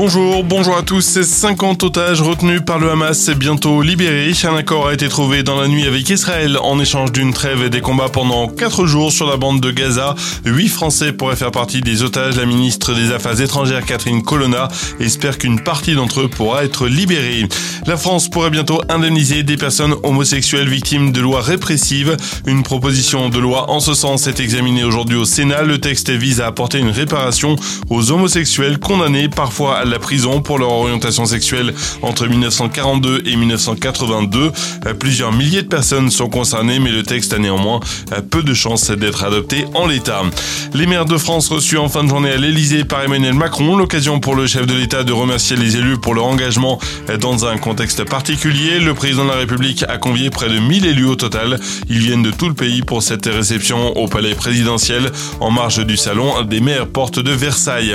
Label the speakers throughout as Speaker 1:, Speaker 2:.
Speaker 1: Bonjour, bonjour à tous. Ces 50 otages retenus par le Hamas bientôt libérés. Un accord a été trouvé dans la nuit avec Israël en échange d'une trêve et des combats pendant 4 jours sur la bande de Gaza. 8 Français pourraient faire partie des otages. La ministre des Affaires étrangères Catherine Colonna espère qu'une partie d'entre eux pourra être libérée. La France pourrait bientôt indemniser des personnes homosexuelles victimes de lois répressives. Une proposition de loi en ce sens est examinée aujourd'hui au Sénat. Le texte vise à apporter une réparation aux homosexuels condamnés parfois à la prison pour leur orientation sexuelle entre 1942 et 1982. Plusieurs milliers de personnes sont concernées, mais le texte a néanmoins peu de chances d'être adopté en l'état. Les maires de France reçus en fin de journée à l'Elysée par Emmanuel Macron, l'occasion pour le chef de l'État de remercier les élus pour leur engagement dans un contexte particulier. Le président de la République a convié près de 1000 élus au total. Ils viennent de tout le pays pour cette réception au palais présidentiel en marge du salon des maires porte de Versailles.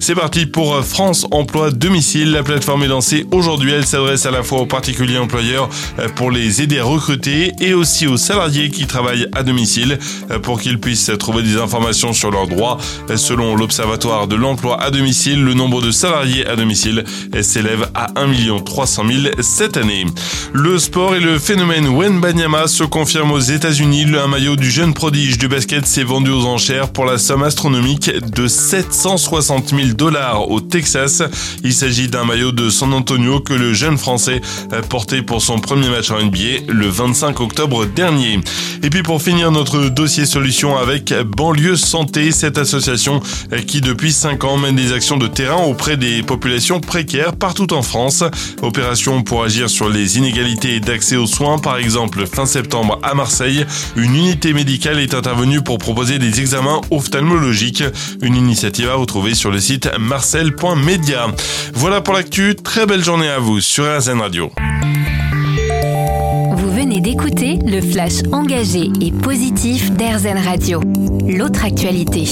Speaker 1: C'est parti pour France Emploi Domicile. La plateforme est lancée aujourd'hui. Elle s'adresse à la fois aux particuliers employeurs euh, pour les aider à recruter et aussi aux salariés qui travaillent à domicile euh, pour qu'ils puissent trouver des informations sur leurs droits. Euh, selon l'Observatoire de l'emploi à domicile, le nombre de salariés à domicile s'élève à 1 300 000 cette année. Le sport et le phénomène Wenbanyama se confirment aux États-Unis. Un maillot du jeune prodige du basket s'est vendu aux enchères pour la somme astronomique de 760 000 dollars au Texas. Il s'agit d'un maillot de San Antonio que le jeune Français a porté pour son premier match en NBA le 25 octobre dernier. Et puis pour finir notre dossier solution avec Banlieue Santé, cette association qui depuis 5 ans mène des actions de terrain auprès des populations précaires partout en France. Opération pour agir sur les inégalités d'accès aux soins, par exemple fin septembre à Marseille, une unité médicale est intervenue pour proposer des examens ophtalmologiques. Une initiative à retrouver sur le site Voilà pour l'actu, très belle journée à vous sur RZN Radio.
Speaker 2: Vous venez d'écouter le flash engagé et positif d'RZN Radio. L'autre actualité.